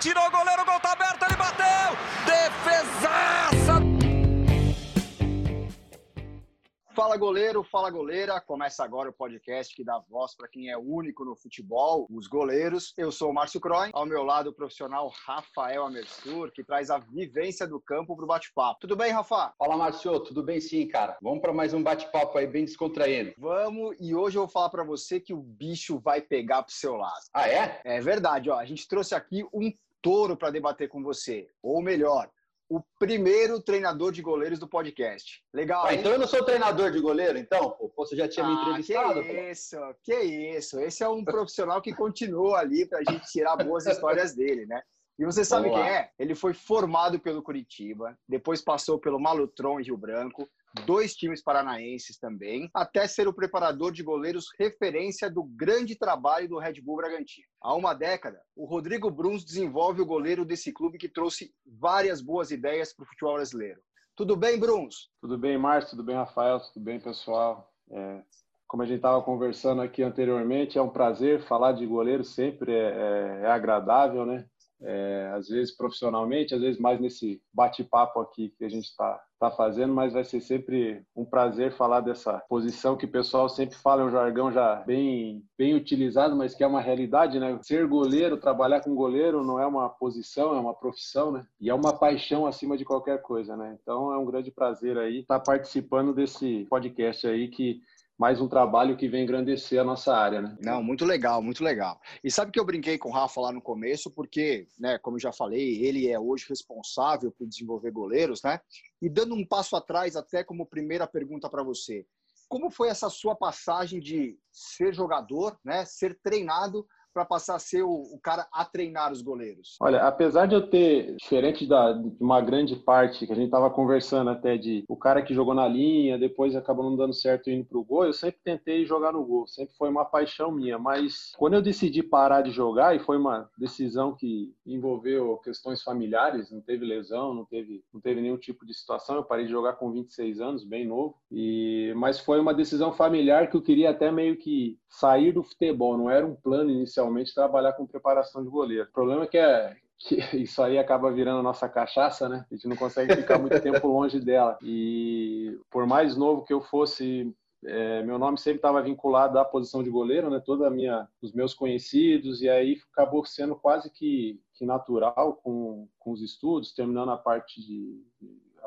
Tirou o goleiro, o gol tá aberto, ele bateu! Defesaça! Fala goleiro, fala goleira. Começa agora o podcast que dá voz para quem é único no futebol, os goleiros. Eu sou o Márcio Croin, ao meu lado o profissional Rafael Amersur, que traz a vivência do campo para o bate-papo. Tudo bem, Rafa? Fala, Márcio. Tudo bem sim, cara. Vamos para mais um bate-papo aí bem descontraído. Vamos, e hoje eu vou falar para você que o bicho vai pegar pro seu lado. Ah, é? É verdade, ó. A gente trouxe aqui um touro para debater com você. Ou melhor, o primeiro treinador de goleiros do podcast. Legal. Ah, então eu não sou treinador de goleiro, então? Pô, você já tinha ah, me entrevistado? Que isso, que isso. Esse é um profissional que continua ali para a gente tirar boas histórias dele, né? E você sabe quem é? Ele foi formado pelo Curitiba, depois passou pelo Malutron em Rio Branco, dois times paranaenses também, até ser o preparador de goleiros referência do grande trabalho do Red Bull Bragantino. Há uma década, o Rodrigo Bruns desenvolve o goleiro desse clube que trouxe várias boas ideias para o futebol brasileiro. Tudo bem, Bruns? Tudo bem, Márcio? Tudo bem, Rafael? Tudo bem, pessoal? É, como a gente estava conversando aqui anteriormente, é um prazer falar de goleiro, sempre é, é, é agradável, né? É, às vezes profissionalmente, às vezes mais nesse bate-papo aqui que a gente está tá fazendo, mas vai ser sempre um prazer falar dessa posição que o pessoal sempre fala, é um jargão já bem, bem utilizado, mas que é uma realidade, né? Ser goleiro, trabalhar com goleiro não é uma posição, é uma profissão, né? E é uma paixão acima de qualquer coisa, né? Então é um grande prazer aí estar tá participando desse podcast aí que mais um trabalho que vem engrandecer a nossa área, né? Não, muito legal, muito legal. E sabe que eu brinquei com o Rafa lá no começo, porque, né, como eu já falei, ele é hoje responsável por desenvolver goleiros, né? E dando um passo atrás, até como primeira pergunta para você, como foi essa sua passagem de ser jogador, né, ser treinado para passar a ser o, o, cara a treinar os goleiros? Olha, apesar de eu ter, diferente da, de uma grande parte que a gente estava conversando até de o cara que jogou na linha, depois acabou não dando certo indo para o gol, eu sempre tentei jogar no gol, sempre foi uma paixão minha, mas quando eu decidi parar de jogar, e foi uma decisão que envolveu questões familiares, não teve lesão, não teve, não teve nenhum tipo de situação, eu parei de jogar com 26 anos, bem novo, e mas foi uma decisão familiar que eu queria até meio que sair do futebol, não era um plano inicial realmente trabalhar com preparação de goleiro. O problema é que, é que isso aí acaba virando nossa cachaça, né? A gente não consegue ficar muito tempo longe dela. E por mais novo que eu fosse, é, meu nome sempre estava vinculado à posição de goleiro, né? Toda a minha, os meus conhecidos e aí acabou sendo quase que, que natural com, com os estudos, terminando a parte de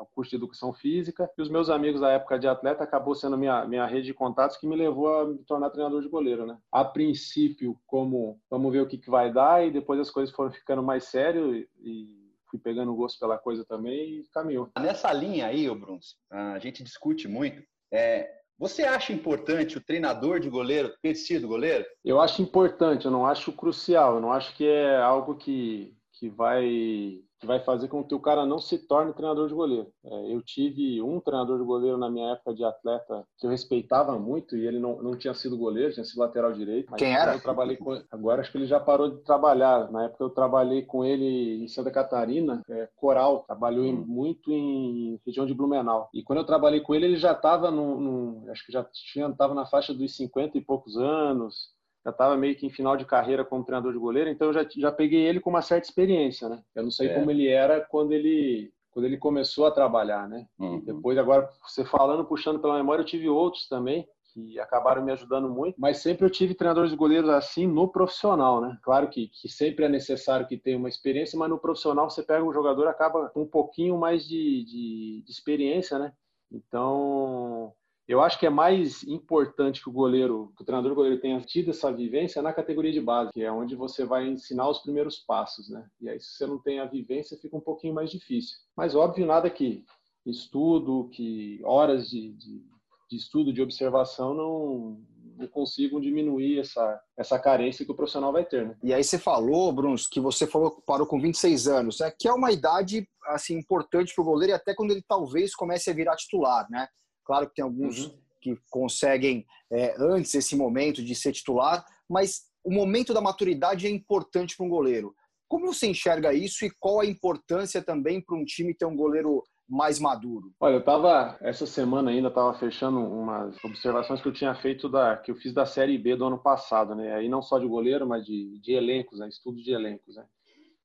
o curso de educação física e os meus amigos da época de atleta acabou sendo minha minha rede de contatos que me levou a me tornar treinador de goleiro, né? A princípio, como vamos ver o que, que vai dar e depois as coisas foram ficando mais sério e, e fui pegando gosto pela coisa também e caminhou. Nessa linha aí, o Bruns, a gente discute muito. É, você acha importante o treinador de goleiro ter sido goleiro? Eu acho importante, eu não acho crucial, eu não acho que é algo que, que vai que vai fazer com que o cara não se torne treinador de goleiro. É, eu tive um treinador de goleiro na minha época de atleta que eu respeitava muito e ele não, não tinha sido goleiro, tinha sido lateral direito. Quem era? Eu trabalhei com agora acho que ele já parou de trabalhar. Na época eu trabalhei com ele em Santa Catarina, é, Coral, trabalhou em, muito em região de Blumenau. E quando eu trabalhei com ele, ele já estava no, acho que já tinha estava na faixa dos 50 e poucos anos já estava meio que em final de carreira como treinador de goleiro, então eu já, já peguei ele com uma certa experiência, né? Eu não sei é. como ele era quando ele quando ele começou a trabalhar, né? Uhum. Depois, agora, você falando, puxando pela memória, eu tive outros também que acabaram me ajudando muito, mas sempre eu tive treinadores de goleiros assim no profissional, né? Claro que, que sempre é necessário que tenha uma experiência, mas no profissional você pega um jogador acaba com um pouquinho mais de, de, de experiência, né? Então, eu acho que é mais importante que o goleiro, que o treinador goleiro tenha tido essa vivência na categoria de base, que é onde você vai ensinar os primeiros passos, né? E aí, se você não tem a vivência, fica um pouquinho mais difícil. Mas óbvio, nada que estudo, que horas de, de, de estudo, de observação não, não consigam diminuir essa, essa carência que o profissional vai ter. Né? E aí você falou, Bruns, que você falou parou com 26 anos, né? que é uma idade assim importante para o goleiro e até quando ele talvez comece a virar titular, né? Claro que tem alguns uhum. que conseguem é, antes esse momento de ser titular, mas o momento da maturidade é importante para um goleiro. Como você enxerga isso e qual a importância também para um time ter um goleiro mais maduro? Olha, eu estava essa semana ainda estava fechando umas observações que eu tinha feito da que eu fiz da série B do ano passado, né? Aí não só de goleiro, mas de, de elencos, né? estudo de elencos, né?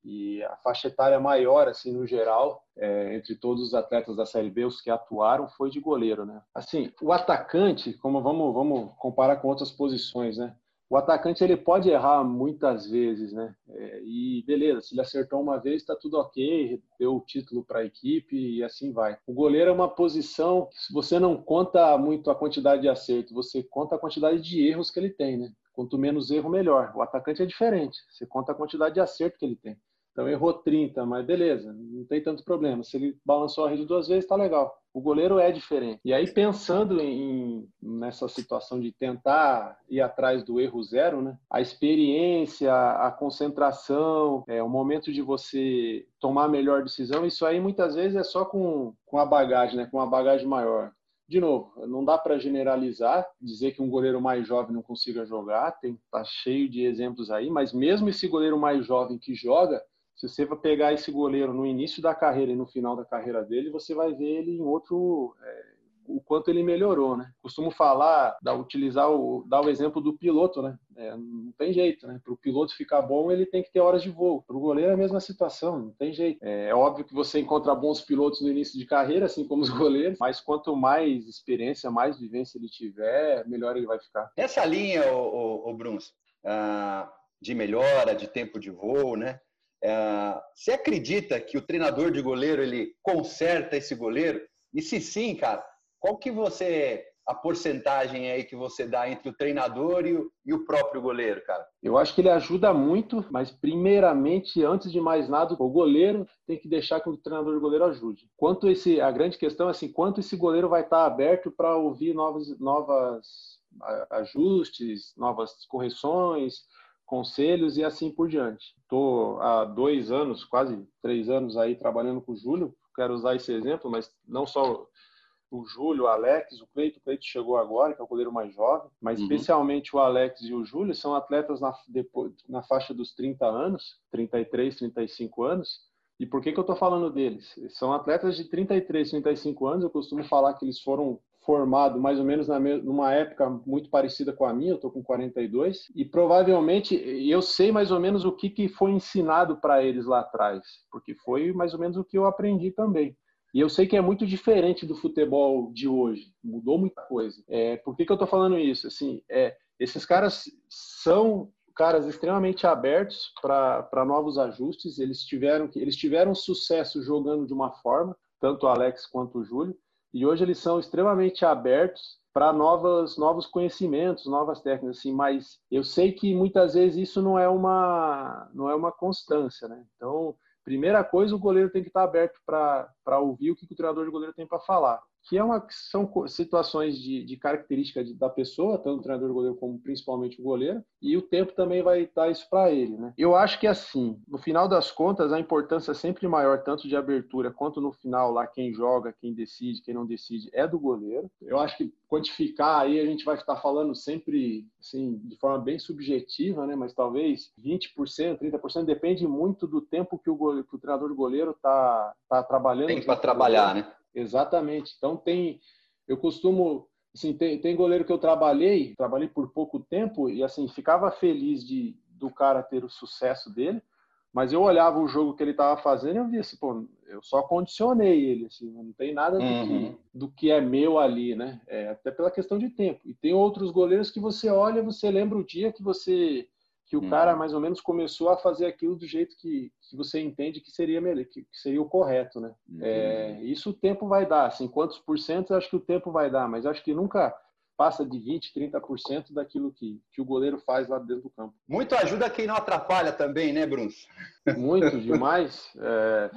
E a faixa etária maior, assim, no geral, é, entre todos os atletas da Série B, os que atuaram, foi de goleiro, né? Assim, o atacante, como vamos, vamos comparar com outras posições, né? o atacante ele pode errar muitas vezes, né? É, e beleza, se ele acertou uma vez, está tudo ok, deu o título para a equipe e assim vai. O goleiro é uma posição que se você não conta muito a quantidade de acerto, você conta a quantidade de erros que ele tem, né? Quanto menos erro, melhor. O atacante é diferente, você conta a quantidade de acerto que ele tem. Então errou 30, mas beleza, não tem tanto problema. Se ele balançou a rede duas vezes, tá legal. O goleiro é diferente. E aí, pensando em, nessa situação de tentar ir atrás do erro zero, né? A experiência, a concentração, é, o momento de você tomar a melhor decisão, isso aí muitas vezes é só com, com a bagagem, né? Com uma bagagem maior de novo, não dá para generalizar, dizer que um goleiro mais jovem não consiga jogar, tem tá cheio de exemplos aí, mas mesmo esse goleiro mais jovem que joga, se você vai pegar esse goleiro no início da carreira e no final da carreira dele, você vai ver ele em outro. É, o quanto ele melhorou, né? Costumo falar, utilizar o, dar o exemplo do piloto, né? É, não tem jeito, né? Para o piloto ficar bom, ele tem que ter horas de voo. Para o goleiro é a mesma situação, não tem jeito. É, é, óbvio que você encontra bons pilotos no início de carreira, assim como os goleiros, mas quanto mais experiência, mais vivência ele tiver, melhor ele vai ficar. Essa linha, o, o, o Bruns, ah, de melhora, de tempo de voo, né? É, você acredita que o treinador de goleiro ele conserta esse goleiro? E se sim, cara, qual que você a porcentagem aí que você dá entre o treinador e o, e o, próprio goleiro, cara? Eu acho que ele ajuda muito, mas primeiramente, antes de mais nada, o goleiro tem que deixar que o treinador de goleiro ajude. Quanto esse, a grande questão é assim, quanto esse goleiro vai estar aberto para ouvir novos, novas ajustes, novas correções, conselhos e assim por diante. Estou há dois anos, quase três anos aí trabalhando com o Júlio, quero usar esse exemplo, mas não só o Júlio, o Alex, o Cleito, o Cleito chegou agora, que é o goleiro mais jovem, mas uhum. especialmente o Alex e o Júlio são atletas na, depois, na faixa dos 30 anos, 33, 35 anos, e por que, que eu estou falando deles? São atletas de 33, 35 anos, eu costumo falar que eles foram formado mais ou menos na numa época muito parecida com a minha, eu estou com 42, e provavelmente eu sei mais ou menos o que, que foi ensinado para eles lá atrás, porque foi mais ou menos o que eu aprendi também. E eu sei que é muito diferente do futebol de hoje, mudou muita coisa. É, por que, que eu estou falando isso? Assim, é, esses caras são caras extremamente abertos para novos ajustes, eles tiveram, eles tiveram sucesso jogando de uma forma, tanto o Alex quanto o Júlio, e hoje eles são extremamente abertos para novos novos conhecimentos, novas técnicas, assim, mas eu sei que muitas vezes isso não é uma não é uma constância, né? Então, primeira coisa, o goleiro tem que estar aberto para ouvir o que o treinador de goleiro tem para falar que é uma, são situações de, de característica de, da pessoa, tanto o treinador goleiro como principalmente o goleiro, e o tempo também vai dar isso para ele. Né? Eu acho que assim, no final das contas, a importância é sempre maior, tanto de abertura quanto no final, lá quem joga, quem decide, quem não decide, é do goleiro. Eu acho que quantificar aí a gente vai estar falando sempre assim, de forma bem subjetiva, né? mas talvez 20%, 30%, depende muito do tempo que o, goleiro, que o treinador goleiro está tá trabalhando. Tem para trabalhar, né? Exatamente. Então tem, eu costumo, assim, tem, tem goleiro que eu trabalhei, trabalhei por pouco tempo e assim ficava feliz de do cara ter o sucesso dele, mas eu olhava o jogo que ele estava fazendo e eu via assim, pô, eu só condicionei ele, assim, não tem nada do, uhum. que, do que é meu ali, né? É, até pela questão de tempo. E tem outros goleiros que você olha, você lembra o dia que você que o hum. cara mais ou menos começou a fazer aquilo do jeito que, que você entende que seria melhor, que, que seria o correto, né? Uhum. É, isso o tempo vai dar, assim, quantos por cento acho que o tempo vai dar, mas acho que nunca passa de 20, 30% daquilo que, que o goleiro faz lá dentro do campo. Muito ajuda quem não atrapalha também, né, Bruno? Muito, demais. É,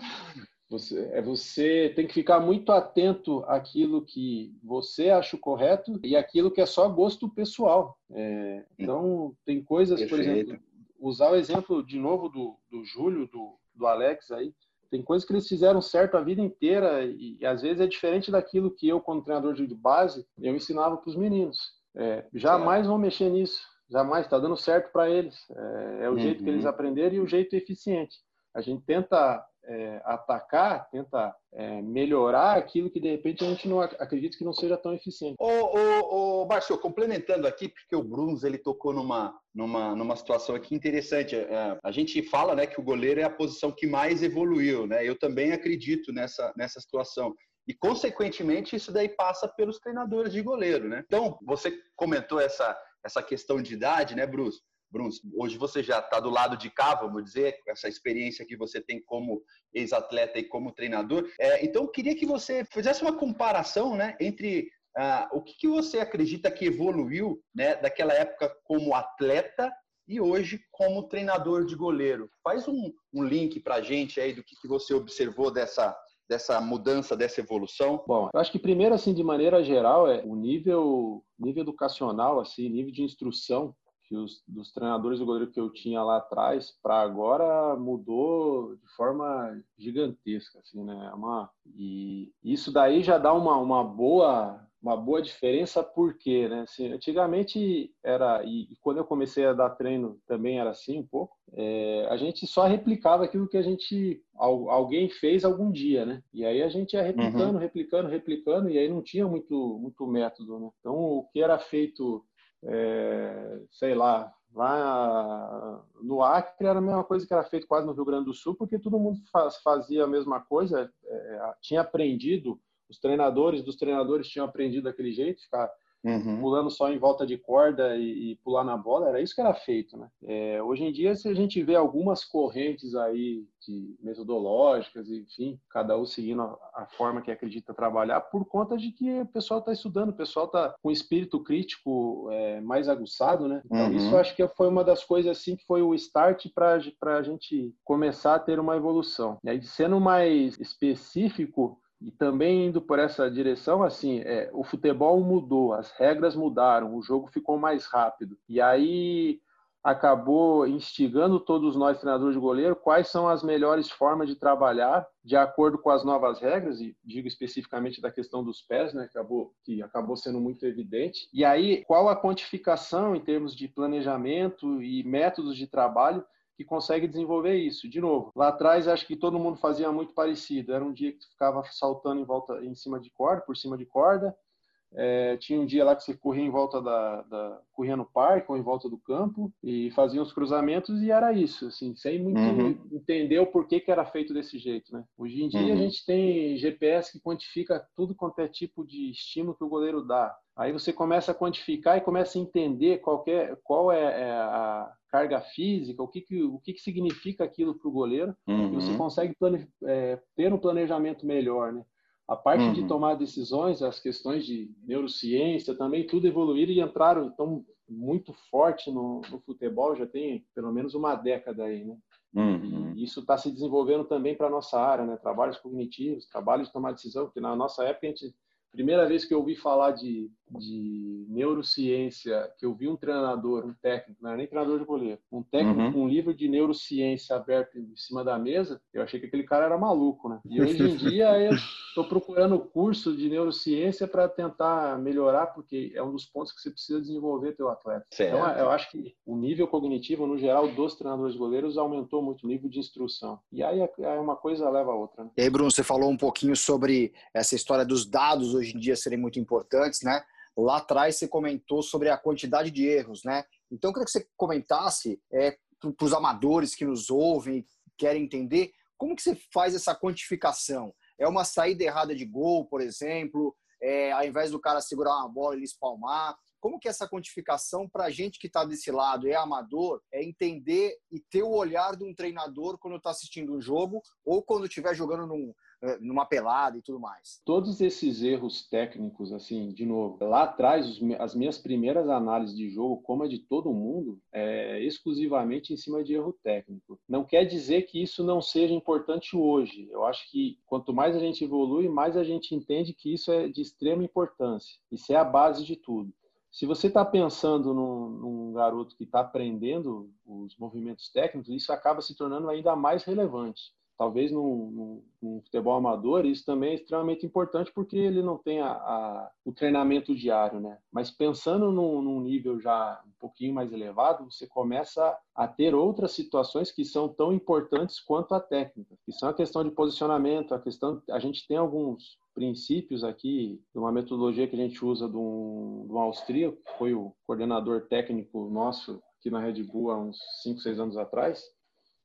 você, é, você tem que ficar muito atento àquilo que você acha correto e aquilo que é só gosto pessoal. É, então, tem coisas, Perfeito. por exemplo, usar o exemplo de novo do, do Júlio, do, do Alex aí, tem coisas que eles fizeram certo a vida inteira e, e às vezes é diferente daquilo que eu, como treinador de base, eu ensinava para os meninos. É, jamais vão mexer nisso, jamais está dando certo para eles. É, é o uhum. jeito que eles uhum. aprenderam e o jeito eficiente. A gente tenta é, atacar, tenta é, melhorar aquilo que de repente a gente não acredita que não seja tão eficiente. Ô, ô, ô complementando aqui, porque o Bruns ele tocou numa, numa, numa situação aqui interessante. É, a gente fala né, que o goleiro é a posição que mais evoluiu, né? Eu também acredito nessa, nessa situação. E, consequentemente, isso daí passa pelos treinadores de goleiro, né? Então, você comentou essa, essa questão de idade, né, Bruce? Bruns, hoje você já está do lado de cá, vamos dizer, com essa experiência que você tem como ex-atleta e como treinador. É, então, eu queria que você fizesse uma comparação né, entre ah, o que, que, você acredita que evoluiu né, daquela época como atleta e hoje como treinador de goleiro. Faz um, um link para a gente aí do que, que você observou dessa, dessa mudança, dessa evolução? Bom, eu acho que primeiro, assim, de maneira geral, é o nível, nível educacional, assim, nível de instrução que os dos treinadores do goleiro que eu tinha lá atrás para agora mudou de forma gigantesca, assim, né? É uma, e isso daí já dá uma, uma boa uma boa diferença porque, né? Assim, antigamente era e, e, quando eu comecei a dar treino também era assim um pouco. É, a gente só replicava aquilo que a gente alguém fez algum dia, né? E aí a gente ia replicando, uhum. replicando, replicando e aí não tinha muito muito método, né? Então o que era feito é, sei lá, lá no Acre era a mesma coisa que era feito quase no Rio Grande do Sul, porque todo mundo faz, fazia a mesma coisa, é, tinha aprendido, os treinadores dos treinadores tinham aprendido daquele jeito, ficar Uhum. pulando só em volta de corda e, e, pular na bola, era isso que era feito, né? É, hoje em dia, se a gente vê algumas correntes aí de metodológicas, enfim, cada um seguindo a, a forma que acredita trabalhar, por conta de que o pessoal está estudando, o pessoal está com espírito crítico é, mais aguçado, né? Então, uhum. isso acho que foi uma das coisas assim que foi o start para a gente começar a ter uma evolução. E aí, sendo mais específico, e também indo por essa direção, assim, é, o futebol mudou, as regras mudaram, o jogo ficou mais rápido. E aí acabou instigando todos nós treinadores de goleiro quais são as melhores formas de trabalhar de acordo com as novas regras e digo especificamente da questão dos pés, né, acabou que acabou sendo muito evidente. E aí qual a quantificação em termos de planejamento e métodos de trabalho que consegue desenvolver isso. De novo, lá atrás acho que todo mundo fazia muito parecido. Era um dia que ficava saltando em volta, em cima de corda, por cima de corda. É, tinha um dia lá que você corria em volta da, da, corria no parque ou em volta do campo e fazia os cruzamentos e era isso, assim, sem muito uhum. entender o porquê que era feito desse jeito, né? Hoje em dia uhum. a gente tem GPS que quantifica tudo quanto é tipo de estímulo que o goleiro dá. Aí você começa a quantificar e começa a entender qual é, qual é, é a carga física, o que, que, o que, que significa aquilo para o goleiro, uhum. e você uhum. consegue plane, é, ter um planejamento melhor, né? A parte uhum. de tomar decisões, as questões de neurociência também, tudo evoluíram e entraram então, muito forte no, no futebol, já tem pelo menos uma década aí, né? Uhum. E isso está se desenvolvendo também para a nossa área, né? Trabalhos cognitivos, trabalhos de tomar decisão, porque na nossa época a gente primeira vez que eu ouvi falar de, de neurociência, que eu vi um treinador, um técnico, não era nem treinador de goleiro, um técnico uhum. com um livro de neurociência aberto em cima da mesa, eu achei que aquele cara era maluco, né? E hoje em dia eu estou procurando curso de neurociência para tentar melhorar, porque é um dos pontos que você precisa desenvolver teu atleta. Certo. Então, eu acho que o nível cognitivo, no geral, dos treinadores de goleiros aumentou muito o nível de instrução. E aí é uma coisa leva a outra. Né? E aí, Bruno, você falou um pouquinho sobre essa história dos dados hoje em dia serem muito importantes, né? Lá atrás você comentou sobre a quantidade de erros, né? Então eu queria que você comentasse é, para os amadores que nos ouvem e querem entender como que você faz essa quantificação. É uma saída errada de gol, por exemplo, é, ao invés do cara segurar uma bola ele espalmar. Como que é essa quantificação para a gente que está desse lado, é amador, é entender e ter o olhar de um treinador quando está assistindo um jogo ou quando estiver jogando num, numa pelada e tudo mais. Todos esses erros técnicos, assim, de novo, lá atrás, as minhas primeiras análises de jogo, como a de todo mundo, é exclusivamente em cima de erro técnico. Não quer dizer que isso não seja importante hoje. Eu acho que quanto mais a gente evolui, mais a gente entende que isso é de extrema importância. Isso é a base de tudo. Se você está pensando num, num, garoto que está aprendendo os movimentos técnicos, isso acaba se tornando ainda mais relevante talvez num, num, futebol amador, isso também é extremamente importante porque ele não tem a, a, o treinamento diário, né? Mas pensando num, num, nível já um pouquinho mais elevado, você começa a ter outras situações que são tão importantes quanto a técnica, que são a questão de posicionamento, a questão, a gente tem alguns princípios aqui de uma metodologia que a gente usa de um, de um austríaco, que foi o coordenador técnico nosso aqui na Red Bull há uns 5, 6 anos atrás,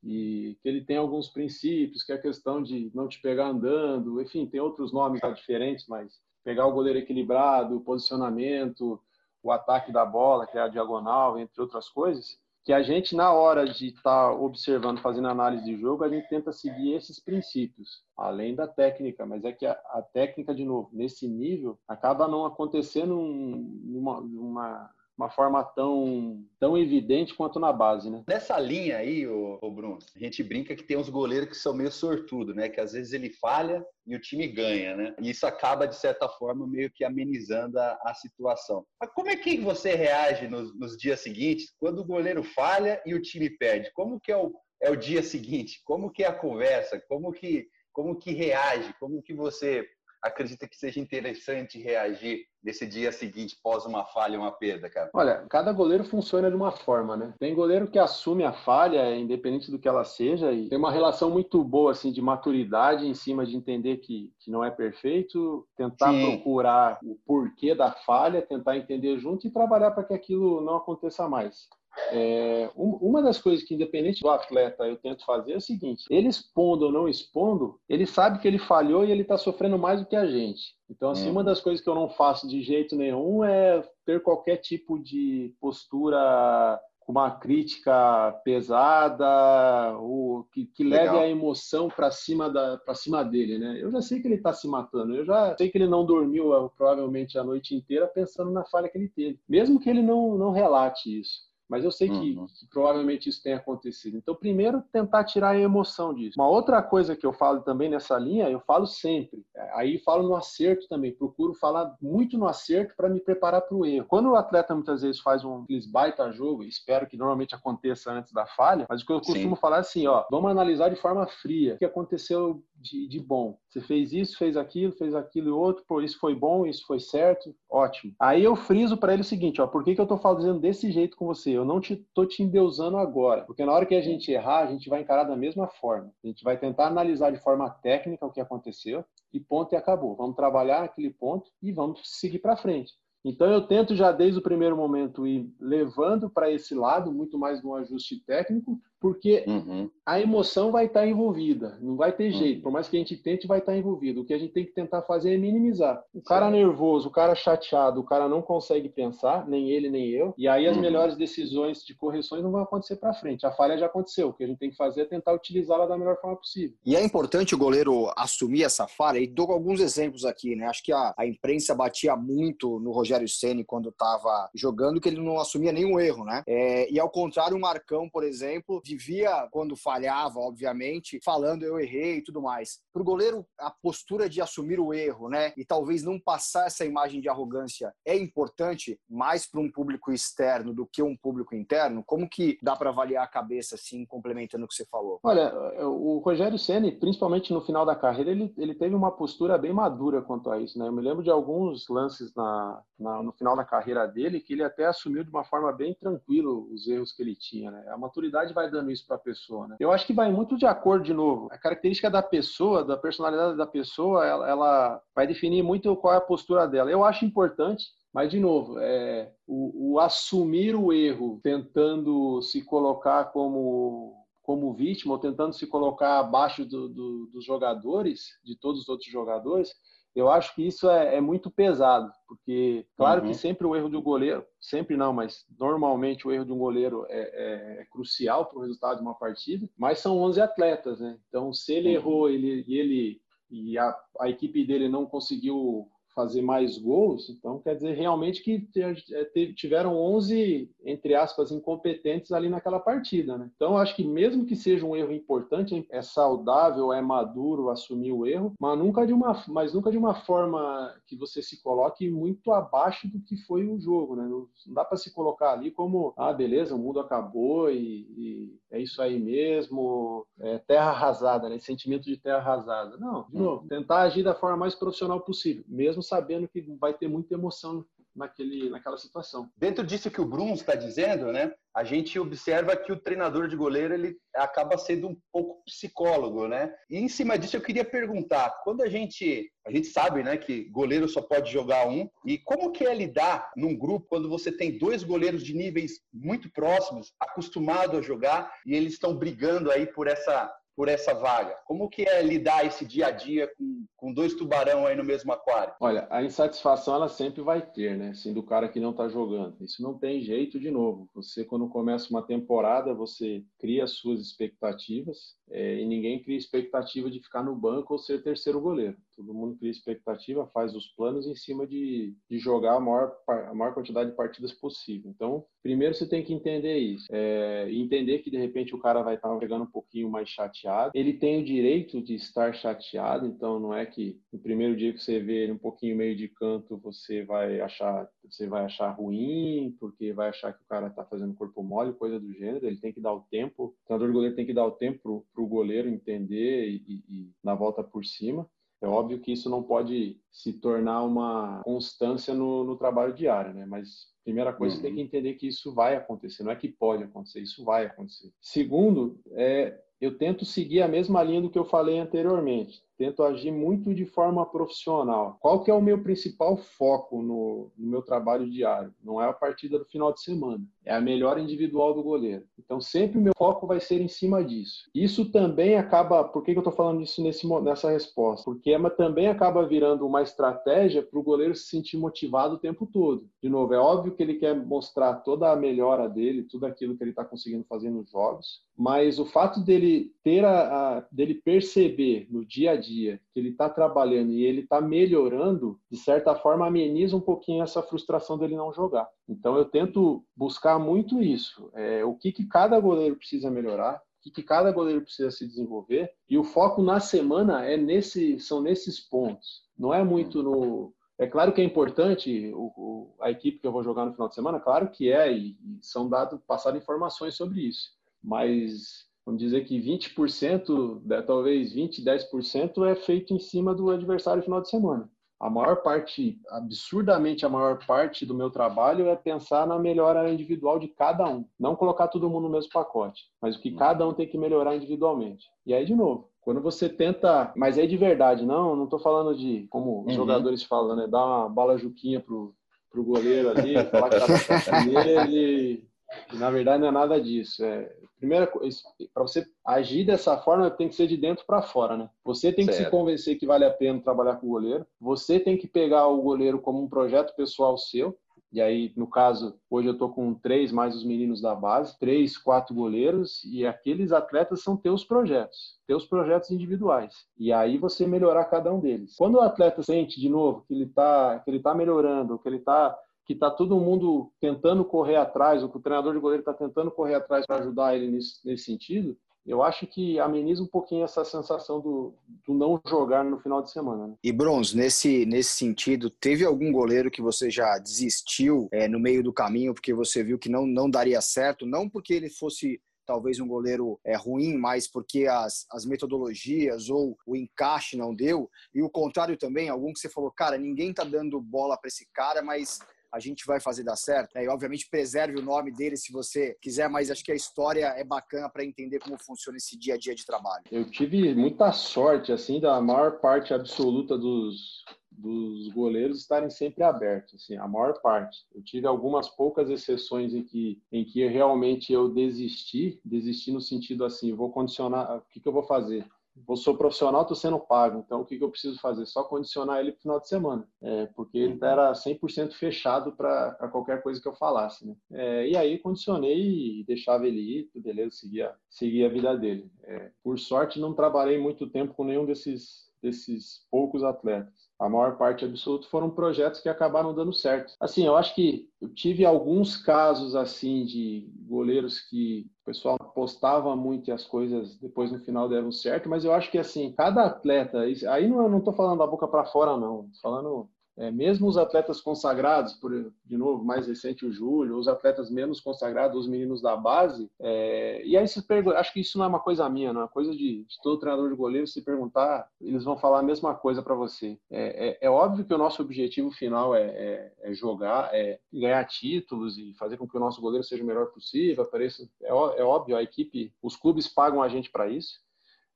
e que ele tem alguns princípios, que é a questão de não te pegar andando, enfim, tem outros nomes lá diferentes, mas pegar o goleiro equilibrado, o posicionamento, o ataque da bola, que é a diagonal, entre outras coisas, que a gente, na hora de estar tá observando, fazendo análise de jogo, a gente tenta seguir esses princípios, além da técnica, mas é que a, a técnica, de novo, nesse nível, acaba não acontecendo numa, numa uma forma tão, tão evidente quanto na base, né? Nessa linha aí, o, o Bruno, a gente brinca que tem uns goleiros que são meio sortudo, né? Que às vezes ele falha e o time ganha, né? E isso acaba, de certa forma, meio que amenizando a, a situação. Mas como é que você reage nos, nos, dias seguintes quando o goleiro falha e o time perde? Como que é o, é o dia seguinte? Como que é a conversa? Como que, como que reage? Como que você acredita que seja interessante reagir nesse dia seguinte, pós uma falha, uma perda, cara? Olha, cada goleiro funciona de uma forma, né? Tem goleiro que assume a falha, independente do que ela seja, e tem uma relação muito boa, assim, de maturidade em cima de entender que, que não é perfeito, tentar Sim. procurar o porquê da falha, tentar entender junto e trabalhar para que aquilo não aconteça mais. É, uma das coisas que, independente do atleta, eu tento fazer é o seguinte: ele expondo ou não expondo, ele sabe que ele falhou e ele está sofrendo mais do que a gente. Então, assim, uma uhum. das coisas que eu não faço de jeito nenhum é ter qualquer tipo de postura com uma crítica pesada ou que, que leve a emoção para cima da para cima dele, né? Eu já sei que ele está se matando, eu já sei que ele não dormiu provavelmente a noite inteira pensando na falha que ele teve, mesmo que ele não não relate isso. Mas eu sei que, uhum. que, provavelmente isso tem acontecido. Então, primeiro, tentar tirar a emoção disso. Uma outra coisa que eu falo também nessa linha, eu falo sempre. É, aí falo no acerto também. Procuro falar muito no acerto para me preparar para o erro. Quando o atleta muitas vezes faz um baita jogo, espero que normalmente aconteça antes da falha, mas o que eu costumo Sim. falar é assim, ó, vamos analisar de forma fria o que aconteceu de, de, bom. Você fez isso, fez aquilo, fez aquilo e outro, pô, isso foi bom, isso foi certo, ótimo. Aí eu friso para ele o seguinte, ó, por que, que eu estou fazendo desse jeito com você? Eu não te, tô te endeusando agora, porque na hora que a gente errar, a gente vai encarar da mesma forma. A gente vai tentar analisar de forma técnica o que aconteceu e ponto e acabou. Vamos trabalhar aquele ponto e vamos seguir para frente. Então eu tento já desde o primeiro momento ir levando para esse lado muito mais no ajuste técnico porque uhum. a emoção vai estar envolvida, não vai ter jeito. Uhum. Por mais que a gente tente, vai estar envolvido. O que a gente tem que tentar fazer é minimizar. O cara nervoso, o cara chateado, o cara não consegue pensar, nem ele nem eu, e aí as uhum. melhores decisões de correções não vão acontecer para frente. A falha já aconteceu. O que a gente tem que fazer é tentar utilizá-la da melhor forma possível. E é importante o goleiro assumir essa falha. E dou alguns exemplos aqui, né? Acho que a, a imprensa batia muito no Rogério Ceni quando estava jogando, que ele não assumia nenhum erro, né? É, e ao contrário, o Marcão, por exemplo, vivia, quando falhava, obviamente, falando eu errei e tudo mais. Para o goleiro, a postura de assumir o erro, né? E talvez não passar essa imagem de arrogância é importante mais para um público externo do que um público interno? Como que dá para avaliar a cabeça, assim, complementando o que você falou? Olha, o Rogério Ceni, principalmente no final da carreira, ele, ele teve uma postura bem madura quanto a isso, né? Eu me lembro de alguns lances na, na, no final da carreira dele que ele até assumiu de uma forma bem tranquila os erros que ele tinha, né? A maturidade vai dando isso para a pessoa, né? Eu acho que vai muito de acordo, de novo, a característica da pessoa, da personalidade da pessoa, ela, ela vai definir muito qual é a postura dela. Eu acho importante mas, de novo, é, o, o, assumir o erro, tentando se colocar como, como vítima, ou tentando se colocar abaixo do, do, dos jogadores, de todos os outros jogadores, eu acho que isso é, é muito pesado, porque, claro uhum. que sempre o erro do goleiro, sempre não, mas normalmente o erro de um goleiro é, é, é crucial para o resultado de uma partida, mas são 11 atletas, né? Então, se ele uhum. errou ele, e ele e a, a equipe dele não conseguiu fazer mais gols, então quer dizer realmente que é, tiveram 11, entre aspas, incompetentes ali naquela partida, né? Então acho que mesmo que seja um erro importante, é saudável, é maduro assumir o erro, mas nunca de uma, mas nunca de uma forma que você se coloque muito abaixo do que foi o jogo, né? Não, dá para se colocar ali como, ah, beleza, o mundo acabou e, e é isso aí mesmo, é terra arrasada, né? Sentimento de terra arrasada. Não, de novo, tentar agir da forma mais profissional possível, mesmo sabendo que vai ter muita emoção naquele, naquela situação. Dentro disso que o Bruns está dizendo, né, a gente observa que o treinador de goleiro ele acaba sendo um pouco psicólogo, né? E em cima disso eu queria perguntar, quando a gente a gente sabe, né, que goleiro só pode jogar um, e como que é lidar num grupo quando você tem dois goleiros de níveis muito próximos, acostumados a jogar e eles estão brigando aí por essa por essa vaga? Como que é lidar esse dia a dia com, com dois tubarão aí no mesmo aquário? Olha, a insatisfação ela sempre vai ter, né? Assim, do cara que não está jogando. Isso não tem jeito de novo. Você, quando começa uma temporada, você cria suas expectativas é, e ninguém cria expectativa de ficar no banco ou ser terceiro goleiro. Todo mundo cria expectativa, faz os planos em cima de, de jogar a maior, a maior quantidade de partidas possível. Então, primeiro você tem que entender isso. É, entender que, de repente, o cara vai estar pegando um pouquinho mais chateado. Ele tem o direito de estar chateado, então não é que no primeiro dia que você vê ele um pouquinho meio de canto, você vai achar você vai achar ruim, porque vai achar que o cara está fazendo corpo mole, coisa do gênero. Ele tem que dar o tempo, o treinador goleiro tem que dar o tempo para o goleiro entender e, e, e na volta por cima. É óbvio que isso não pode se tornar uma constância no, no trabalho diário, né? Mas primeira coisa, uhum. você tem que entender que isso vai acontecer, não é que pode acontecer, isso vai acontecer. Segundo, é, eu tento seguir a mesma linha do que eu falei anteriormente tento agir muito de forma profissional. Qual que é o meu principal foco no, no, meu trabalho diário? Não é a partida do final de semana, é a melhora individual do goleiro. Então, sempre o meu foco vai ser em cima disso. Isso também acaba, por que, que eu estou falando isso nesse, nessa resposta? Porque ela também acaba virando uma estratégia para o goleiro se sentir motivado o tempo todo. De novo, é óbvio que ele quer mostrar toda a melhora dele, tudo aquilo que ele está conseguindo fazer nos jogos, mas o fato dele ter a, a dele perceber no dia a dia dia que ele está trabalhando e ele está melhorando, de certa forma ameniza um pouquinho essa frustração dele não jogar. Então eu tento buscar muito isso, é, o que, que cada goleiro precisa melhorar, o que, cada goleiro precisa se desenvolver e o foco na semana é nesse, são nesses pontos. Não é muito no é claro que é importante o, o, a equipe que eu vou jogar no final de semana, claro que é, e, e são dados, passadas informações sobre isso. Mas vamos dizer que 20%, né, talvez 20, 10% é feito em cima do adversário final de semana. A maior parte, absurdamente a maior parte do meu trabalho é pensar na melhora individual de cada um. Não colocar todo mundo no mesmo pacote, mas o que cada um tem que melhorar individualmente. E aí, de novo, quando você tenta. Mas é de verdade, não, não estou falando de, como os uhum. jogadores falam, né? Dar uma bala juquinha pro, pro goleiro ali, falar que tá nele. E, na verdade não é nada disso. É, primeira coisa, para você agir dessa forma, tem que ser de dentro para fora, né? Você tem que certo. se convencer que vale a pena trabalhar com o goleiro. Você tem que pegar o goleiro como um projeto pessoal seu. E aí, no caso, hoje eu estou com três mais os meninos da base, três, quatro goleiros, e aqueles atletas são teus projetos, teus projetos individuais. E aí você melhorar cada um deles. Quando o atleta sente de novo que ele está que ele tá melhorando, que ele está que está todo mundo tentando correr atrás, ou que o treinador de goleiro está tentando correr atrás para ajudar ele nesse, nesse, sentido, eu acho que ameniza um pouquinho essa sensação do, do não jogar no final de semana. Né? E Brons, nesse, nesse sentido, teve algum goleiro que você já desistiu é, no meio do caminho porque você viu que não, não daria certo, não porque ele fosse talvez um goleiro é ruim, mas porque as, as metodologias ou o encaixe não deu. E o contrário também, algum que você falou, cara, ninguém tá dando bola para esse cara, mas a gente vai fazer dar certo. Né? E, obviamente, preserve o nome dele se você quiser, mas acho que a história é bacana para entender como funciona esse dia a dia de trabalho. Eu tive muita sorte, assim, da maior parte absoluta dos, dos goleiros estarem sempre abertos, assim, a maior parte. Eu tive algumas poucas exceções em que, em que realmente eu desisti, desisti no sentido assim, vou condicionar, o que, que eu vou fazer? Eu sou profissional, estou sendo pago, então o que, que, eu preciso fazer? Só condicionar ele para o final de semana, é, porque ele era 100% fechado para qualquer coisa que eu falasse. Né? É, e aí condicionei e deixava ele ir, beleza, seguia, seguia a vida dele. É, por sorte, não trabalhei muito tempo com nenhum desses desses poucos atletas. A maior parte absoluta foram projetos que acabaram dando certo. Assim, eu acho que tive alguns casos assim de goleiros que o pessoal postava muito e as coisas depois no final deram certo, mas eu acho que assim, cada atleta, aí não, tô falando da boca para fora não, falando é, mesmo os atletas consagrados, por, de novo, mais recente o Júlio, os atletas menos consagrados, os meninos da base, é, e aí se pergunta, acho que isso não é uma coisa minha, não é uma coisa de, de, todo treinador de goleiro, se perguntar, eles vão falar a mesma coisa para você. É, é, é, óbvio que o nosso objetivo final é, é, é, jogar, é ganhar títulos e fazer com que o nosso goleiro seja o melhor possível, apareça, é, é óbvio, a equipe, os clubes pagam a gente para isso,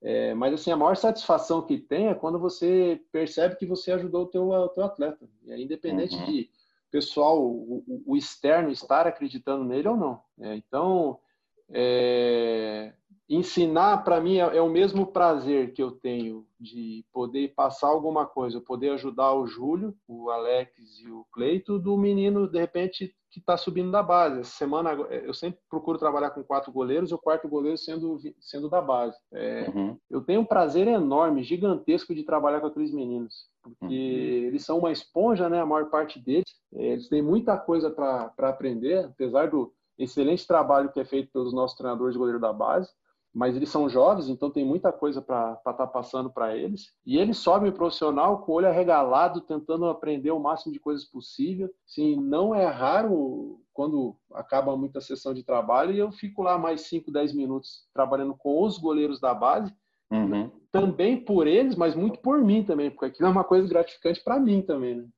é, mas assim, a maior satisfação que tem é quando você percebe que você ajudou o teu, o teu atleta. E aí, independente uhum. de pessoal, o, o, externo estar acreditando nele ou não. É, então, é, ensinar para mim é, é, o mesmo prazer que eu tenho de poder passar alguma coisa, poder ajudar o Júlio, o Alex e o Cleito, do menino, de repente, que está subindo da base. Essa semana eu sempre procuro trabalhar com quatro goleiros o quarto goleiro sendo, sendo da base. É, uhum. Eu tenho um prazer enorme, gigantesco de trabalhar com aqueles meninos, porque uhum. eles são uma esponja, né? A maior parte deles. É, eles têm muita coisa para aprender, apesar do excelente trabalho que é feito pelos nossos treinadores de goleiro da base mas eles são jovens, então tem muita coisa para estar tá passando para eles. E eles sobem profissional com o olho arregalado, tentando aprender o máximo de coisas possível. Sim, não é raro quando acaba muita sessão de trabalho e eu fico lá mais 5, 10 minutos trabalhando com os goleiros da base. Uhum. Também por eles, mas muito por mim também, porque aquilo é uma coisa gratificante para mim também. Né?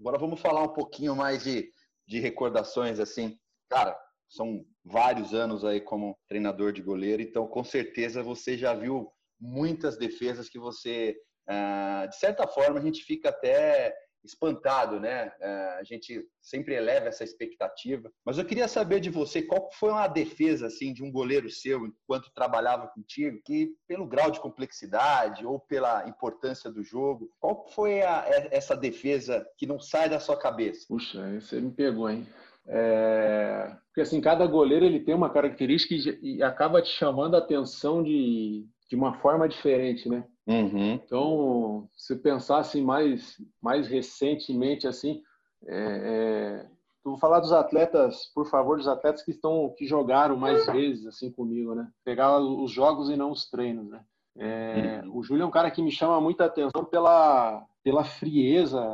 Agora vamos falar um pouquinho mais de, de recordações assim. Cara, são vários anos aí como treinador de goleiro, então com certeza você já viu muitas defesas que você, ah, de certa forma, a gente fica até espantado, né? Ah, a gente sempre eleva essa expectativa. Mas eu queria saber de você qual foi uma defesa assim de um goleiro seu enquanto trabalhava contigo, que pelo grau de complexidade ou pela importância do jogo, qual foi a, essa defesa que não sai da sua cabeça? Puxa, você me pegou, hein? É, porque assim, cada goleiro ele tem uma característica e, acaba te chamando a atenção de, de uma forma diferente, né? Uhum. Então, se pensar assim mais, mais recentemente assim, é, é, vou falar dos atletas, por favor, dos atletas que estão que jogaram mais vezes assim comigo, né? Pegar os jogos e não os treinos, né? É, uhum. O Júlio é um cara que me chama muita atenção pela pela frieza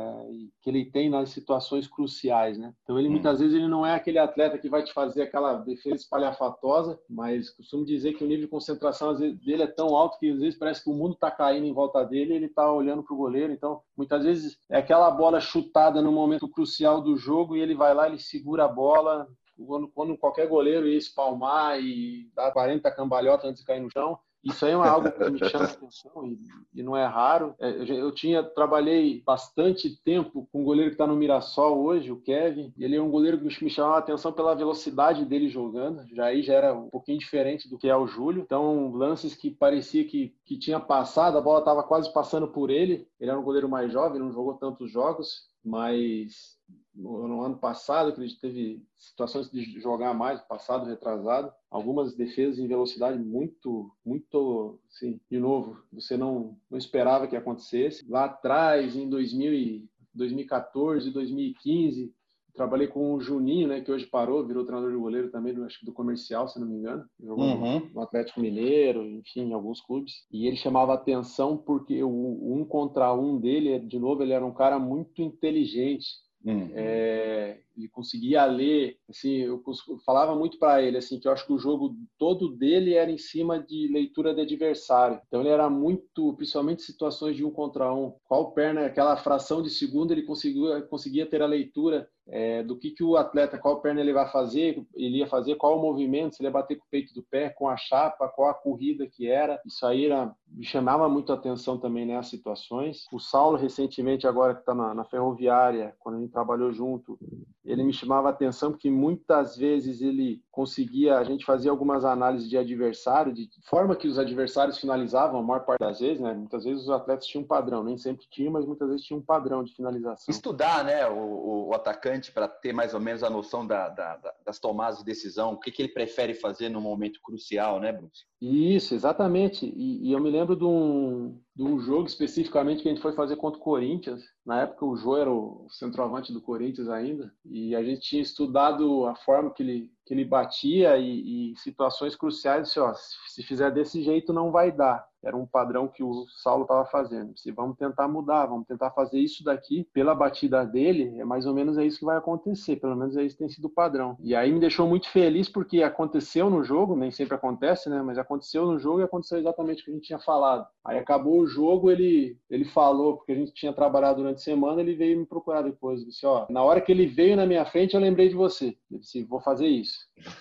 que ele tem nas situações cruciais, né? Então ele hum. muitas vezes ele não é aquele atleta que vai te fazer aquela defesa espalhafatosa, mas costumo dizer que o nível de concentração vezes, dele é tão alto que às vezes parece que o mundo está caindo em volta dele, e ele está olhando para o goleiro. Então muitas vezes é aquela bola chutada no momento crucial do jogo e ele vai lá, ele segura a bola, quando, quando, qualquer goleiro ia espalmar e dar 40 cambalhotas antes de cair no chão, isso aí é algo que me chama atenção e, e, não é raro. É, eu, tinha trabalhei bastante tempo com um goleiro que está no Mirassol hoje, o Kevin. Ele é um goleiro que me chamava atenção pela velocidade dele jogando. Já aí já era um pouquinho diferente do que é o Júlio. Então lances que parecia que, que tinha passado, a bola estava quase passando por ele. Ele era um goleiro mais jovem, não jogou tantos jogos, mas no, no, ano passado, que a gente teve situações de jogar mais, passado, retrasado, algumas defesas em velocidade muito, muito, assim, de novo, você não, não esperava que acontecesse. Lá atrás, em 2000 e, 2014, 2015, trabalhei com o Juninho, né, que hoje parou, virou treinador de goleiro também, do, acho que do comercial, se não me engano. Jogou uhum. no Atlético Mineiro, enfim, em alguns clubes. E ele chamava atenção porque o um contra um dele, de novo, ele era um cara muito inteligente Uhum. É, ele conseguia ler, assim, eu falava muito para ele assim que eu acho que o jogo todo dele era em cima de leitura de adversário. Então ele era muito, principalmente situações de um contra um, qual perna, aquela fração de segundo ele conseguia conseguia ter a leitura é, do que, que o atleta, qual perna ele vai fazer, ele ia fazer, qual o movimento, se ele ia bater com o peito do pé, com a chapa, qual a corrida que era. Isso aí era, me chamava muito a atenção também nessas né, situações. O Saulo, recentemente, agora que está na, na, ferroviária, quando a gente trabalhou junto, ele me chamava a atenção porque muitas vezes ele conseguia, a gente fazia algumas análises de adversário, de forma que os adversários finalizavam, a maior parte das vezes, né? Muitas vezes os atletas tinham um padrão, nem sempre tinham, mas muitas vezes tinham um padrão de finalização. Estudar, né, o, o atacante para ter mais ou menos a noção da, da, das tomadas de decisão, o que, que ele prefere fazer no momento crucial, né, Bruce? Isso, exatamente. E, e eu me lembro de um, do jogo especificamente que a gente foi fazer contra o Corinthians. Na época o Jô era o centroavante do Corinthians ainda e a gente tinha estudado a forma que ele, que ele batia e, e situações cruciais. Disse, ó, se fizer desse jeito não vai dar era um padrão que o Saulo estava fazendo. Se vamos tentar mudar, vamos tentar fazer isso daqui pela batida dele, é mais ou menos é isso que vai acontecer. Pelo menos é isso que tem sido o padrão. E aí me deixou muito feliz porque aconteceu no jogo, nem sempre acontece, né? Mas aconteceu no jogo e aconteceu exatamente o que a gente tinha falado. Aí acabou o jogo, ele ele falou porque a gente tinha trabalhado durante a semana, ele veio me procurar depois. Disse, ó, na hora que ele veio na minha frente, eu lembrei de você. Ele disse, vou fazer isso.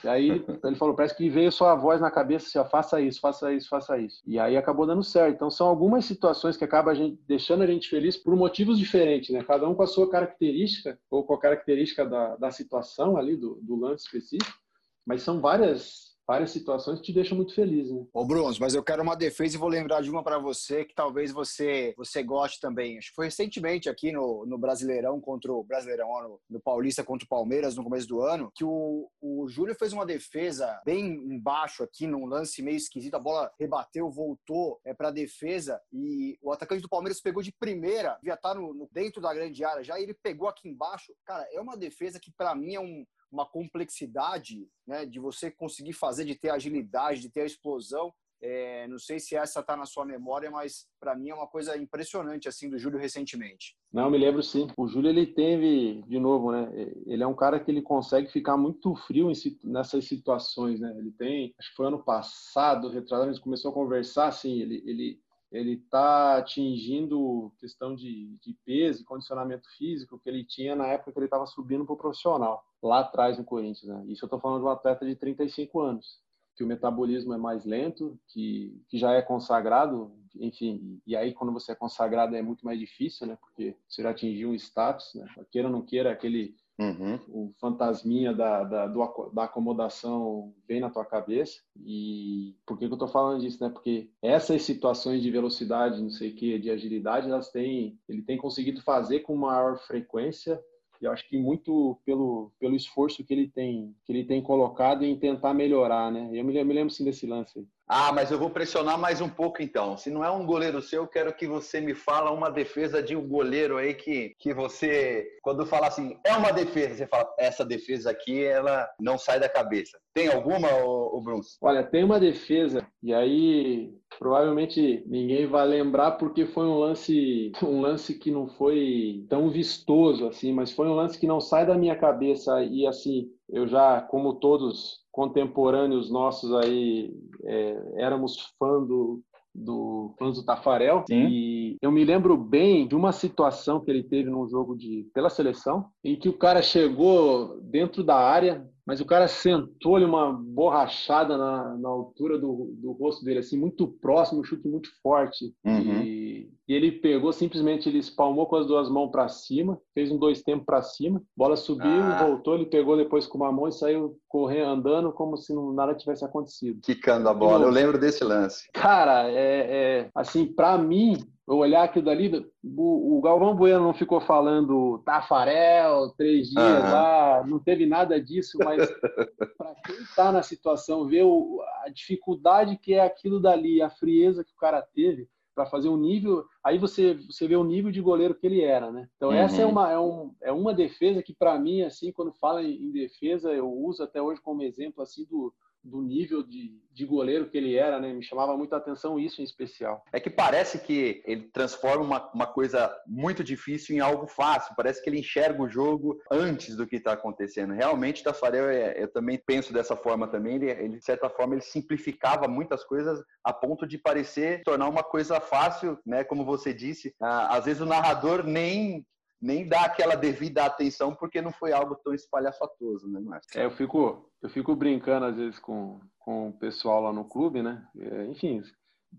E aí ele falou, parece que veio só a voz na cabeça, assim, ó, faça isso, faça isso, faça isso. E aí acabou acabou dando certo. Então são algumas situações que acabam a gente, deixando a gente feliz por motivos diferentes, né? Cada um com a sua característica ou com a característica da, da situação ali do, do lance específico. Mas são várias várias situações que te deixam muito feliz, né? Ô, Bruno, mas eu quero uma defesa e vou lembrar de uma para você que talvez você você goste também. Acho que foi recentemente aqui no, no Brasileirão contra o Brasileirão, no, no Paulista contra o Palmeiras no começo do ano, que o, o Júlio fez uma defesa bem embaixo aqui, num lance meio esquisito. A bola rebateu, voltou é, para defesa e o atacante do Palmeiras pegou de primeira, devia estar tá no, no, dentro da grande área já, e ele pegou aqui embaixo. Cara, é uma defesa que para mim é um, uma complexidade né, de você conseguir fazer, de ter agilidade, de ter a explosão. É, não sei se essa está na sua memória, mas para mim é uma coisa impressionante assim do Júlio recentemente. Não, me lembro sim. O Júlio ele teve, de novo, né? Ele é um cara que ele consegue ficar muito frio em, nessas situações, né? Ele tem, acho que foi ano passado, retrasado, a gente começou a conversar assim. Ele, ele ele está atingindo questão de, de, peso e condicionamento físico que ele tinha na época que ele estava subindo para o profissional, lá atrás no Corinthians. Né? Isso eu estou falando de um atleta de 35 anos, que o metabolismo é mais lento, que, que já é consagrado, enfim, e aí quando você é consagrado é muito mais difícil, né? porque você já atingiu um status, né? queira ou não queira, aquele Uhum. O fantasminha da, da, do, da acomodação vem na tua cabeça. E por que, que eu estou falando disso? Né? Porque essas situações de velocidade, não sei o que, de agilidade, elas têm, ele tem conseguido fazer com maior frequência e acho que muito pelo, pelo esforço que ele tem que ele tem colocado em tentar melhorar, né? Eu me, eu me lembro sim desse lance. Ah, mas eu vou pressionar mais um pouco então. Se não é um goleiro seu, eu quero que você me fala uma defesa de um goleiro aí que, que você, quando fala assim, é uma defesa, você fala, essa defesa aqui, ela não sai da cabeça. Tem alguma, o Bruns? Olha, tem uma defesa, e aí provavelmente ninguém vai lembrar porque foi um lance, um lance que não foi tão vistoso assim, mas foi um lance que não sai da minha cabeça e assim, eu já, como todos contemporâneos nossos aí, é, éramos fã do, do fãs do Tafarel Sim. e eu me lembro bem de uma situação que ele teve num jogo de pela seleção em que o cara chegou dentro da área mas o cara sentou-lhe uma borrachada na, na altura do, do rosto dele, assim, muito próximo, um chute muito forte. Uhum. E, e, ele pegou, simplesmente, ele espalmou com as duas mãos para cima, fez um dois tempos para cima, bola subiu, ah. voltou, ele pegou depois com uma mão e saiu correndo, andando como se nada tivesse acontecido. Quicando a bola, eu lembro desse lance. Cara, é, é assim, para mim, eu olhar aquilo dali, o, o, Galvão Bueno não ficou falando Tafarel, três dias uhum. lá, não teve nada disso, mas para quem está na situação, ver o, a dificuldade que é aquilo dali, a frieza que o cara teve para fazer um nível, aí você, você vê o nível de goleiro que ele era, né? Então uhum. essa é uma, é, um, é uma defesa que para mim, assim, quando fala em, em defesa, eu uso até hoje como exemplo, assim, do, do nível de, de goleiro que ele era, né? Me chamava muito a atenção isso em especial. É que parece que ele transforma uma, uma coisa muito difícil em algo fácil. Parece que ele enxerga o jogo antes do que está acontecendo. Realmente, Tafarel, é, eu também penso dessa forma também. Ele, ele, de certa forma, ele simplificava muitas coisas a ponto de parecer tornar uma coisa fácil, né? Como você disse, às vezes o narrador nem nem dá aquela devida atenção porque não foi algo tão espalhafatoso, né, Márcio? É, eu fico, eu fico brincando às vezes com, com o pessoal lá no clube, né? É, enfim,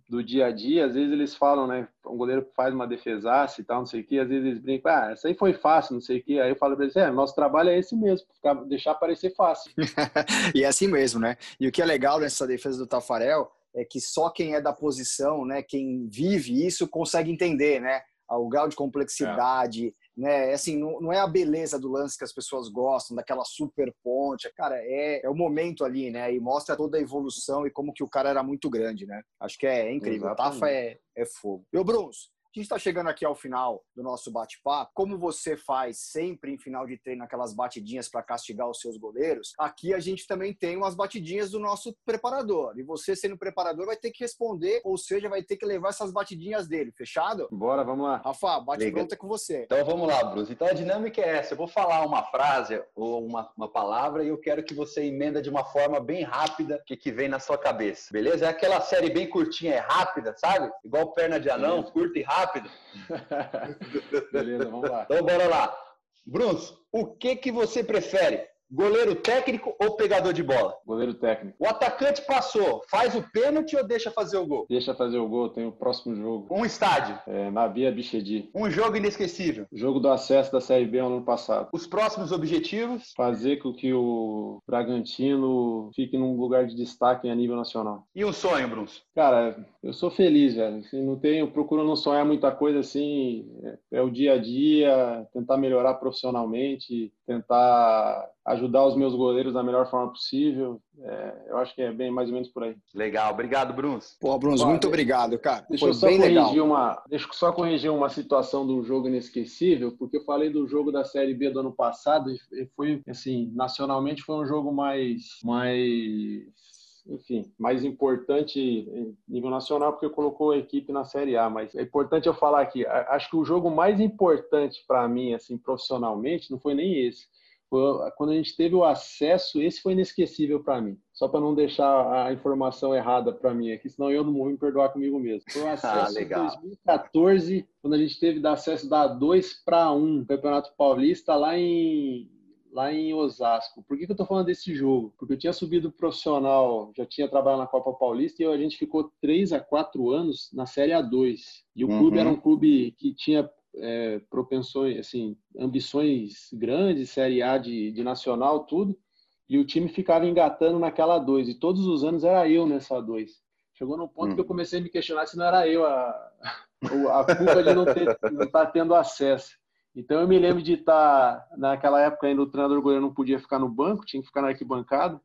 do dia a dia, às vezes eles falam, né? Um goleiro faz uma defesaça e tal, não sei o que, às vezes eles brincam, ah, essa aí foi fácil, não sei o que. Aí eu falo pra eles, é, nosso trabalho é esse mesmo, ficar, deixar parecer fácil. e é assim mesmo, né? E o que é legal nessa defesa do Tafarel é que só quem é da posição, né, quem vive isso, consegue entender, né? O grau de complexidade, né? Assim, não, não, é a beleza do lance que as pessoas gostam, daquela super ponte. Cara, é, é o momento ali, né? E mostra toda a evolução e como que o cara era muito grande, né? Acho que é, é incrível. Exatamente. Tafa é, é fogo. E o Bruns, a gente está chegando aqui ao final do nosso bate-papo. Como você faz sempre em final de treino aquelas batidinhas para castigar os seus goleiros, aqui a gente também tem umas batidinhas do nosso preparador. E você, sendo preparador, vai ter que responder, ou seja, vai ter que levar essas batidinhas dele. Fechado? Bora, vamos lá. Rafa, bate Liga. pronta com você. Então vamos lá, Bruce. Então a dinâmica é essa. Eu vou falar uma frase ou uma, uma palavra e eu quero que você emenda de uma forma bem rápida o que, que vem na sua cabeça. Beleza? É aquela série bem curtinha, é rápida, sabe? Igual perna de anão, curta e rápido. Beleza, vamos lá. Então bora lá. Bruns, o que, que você prefere? Goleiro técnico ou pegador de bola? Goleiro técnico. O atacante passou, faz o pênalti ou deixa fazer o gol? Deixa fazer o gol, tem o próximo jogo. Um estádio? É, na Bia Bichedi. Um jogo inesquecível? Jogo do acesso da Série B ano passado. Os próximos objetivos? Fazer com que o Bragantino fique num lugar de destaque a nível nacional. E um sonho, Bruns? Cara, eu sou feliz, velho. Assim, não tenho, procuro não sonhar muita coisa assim. É, é o dia a dia, tentar melhorar profissionalmente, tentar ajudar os meus goleiros da melhor forma possível. É, eu acho que é bem mais ou menos por aí. Legal, obrigado, Bruns. Pô, Bruns, Pô, muito obrigado, cara. Deixa Foi eu só bem corrigir legal. uma, deixa eu só corrigir uma situação do jogo inesquecível, porque eu falei do jogo da Série B do ano passado e foi assim, nacionalmente foi um jogo mais mais enfim, mais importante em nível nacional, porque colocou a equipe na Série A. Mas é importante eu falar aqui, acho que o jogo mais importante para mim, assim, profissionalmente, não foi nem esse. Quando a gente teve o acesso, esse foi inesquecível para mim. Só para não deixar a informação errada para mim aqui, senão eu não vou me perdoar comigo mesmo. Foi o ah, acesso ah, em 2014, quando a gente teve acesso da 2 para 1 Campeonato Paulista lá em lá em Osasco. Por que, que eu estou falando desse jogo? Porque eu tinha subido profissional, já tinha trabalhado na Copa Paulista e a gente ficou 3 a 4 anos na Série A2. E o uhum. clube era um clube que tinha é, propensões, assim, ambições grandes, Série A de, de nacional, tudo, e o time ficava engatando naquela 2, e todos os anos era eu nessa 2. Chegou num ponto hum. que eu comecei a me questionar se não era eu a, a culpa de não estar tá tendo acesso. Então eu me lembro de estar, tá, naquela época ainda o treinador goleiro não podia ficar no banco, tinha que ficar na arquibancada.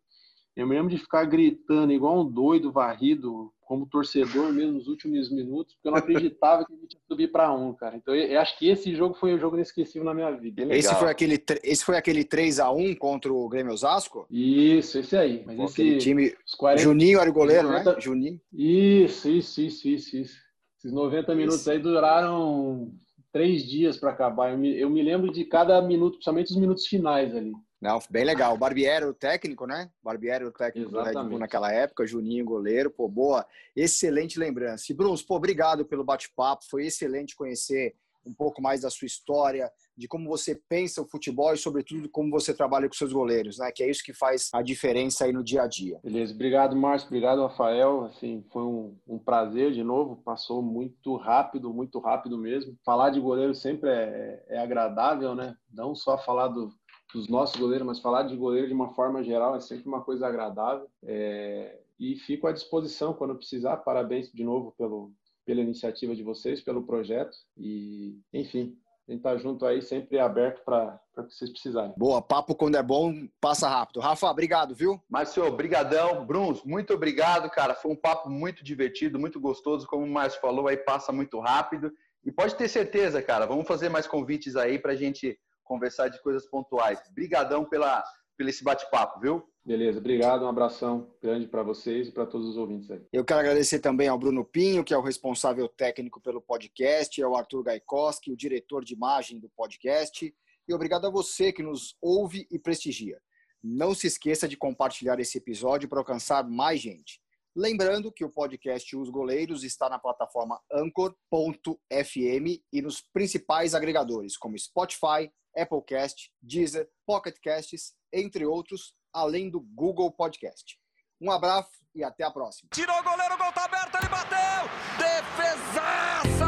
Eu me lembro de ficar gritando igual um doido, varrido, como torcedor mesmo nos últimos minutos, porque eu não acreditava que a gente ia subir para um, cara. Então eu, eu, acho que esse jogo foi o jogo inesquecível na minha vida. Esse foi aquele esse foi aquele 3 a 1 contra o Grêmio Osasco? Isso, esse aí. Mas esse time 40, Juninho era o goleiro, 90, né? Juninho. Isso, isso, isso, isso, isso. Esses 90 minutos aí duraram três dias para acabar. Eu me, eu me lembro de cada minuto, principalmente os minutos finais ali. Não, bem legal. O Barbieri o técnico, né? Barbieri o técnico Exatamente. do Red Bull naquela época, Juninho goleiro, pô, boa, excelente lembrança. E Bruns, pô, obrigado pelo bate-papo, foi excelente conhecer um pouco mais da sua história, de como você pensa o futebol e, sobretudo, como você trabalha com seus goleiros, né? Que é isso que faz a diferença aí no dia a dia. Beleza, obrigado, Márcio, obrigado, Rafael. Assim, foi um, um prazer de novo, passou muito rápido, muito rápido mesmo. Falar de goleiro sempre é, é agradável, né? Não só falar do, dos nossos goleiros, mas falar de goleiro de uma forma geral é sempre uma coisa agradável. É, e fico à disposição quando precisar. Parabéns de novo pelo, pela iniciativa de vocês, pelo projeto. E, enfim, a gente está junto aí, sempre aberto para o que vocês precisarem. Boa, papo quando é bom, passa rápido. Rafa, obrigado, viu? Márcio, brigadão. Bruns, muito obrigado, cara. Foi um papo muito divertido, muito gostoso. Como o Márcio falou, aí passa muito rápido. E pode ter certeza, cara, vamos fazer mais convites aí para a gente conversar de coisas pontuais. Brigadão pela, pelo esse bate-papo, viu? Beleza, obrigado, um abração grande para vocês e para todos os ouvintes aí. Eu quero agradecer também ao Bruno Pinho, que é o responsável técnico pelo podcast, ao Arthur Gaikoski, o diretor de imagem do podcast, e obrigado a você que nos ouve e prestigia. Não se esqueça de compartilhar esse episódio para alcançar mais gente. Lembrando que o podcast Os Goleiros está na plataforma anchor.fm e nos principais agregadores como Spotify, Applecast, Deezer, Pocket Casts, entre outros, além do Google Podcast. Um abraço e até a próxima. Tirou o goleiro, o gol tá aberto, ele bateu! Defesaça!